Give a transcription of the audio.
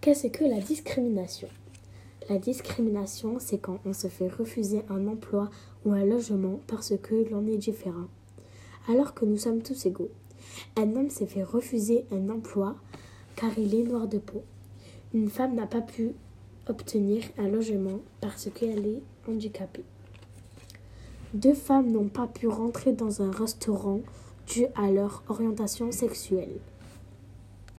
Qu'est-ce que la discrimination? La discrimination, c'est quand on se fait refuser un emploi ou un logement parce que l'on est différent, alors que nous sommes tous égaux. Un homme s'est fait refuser un emploi car il est noir de peau. Une femme n'a pas pu obtenir un logement parce qu'elle est handicapée. Deux femmes n'ont pas pu rentrer dans un restaurant dû à leur orientation sexuelle.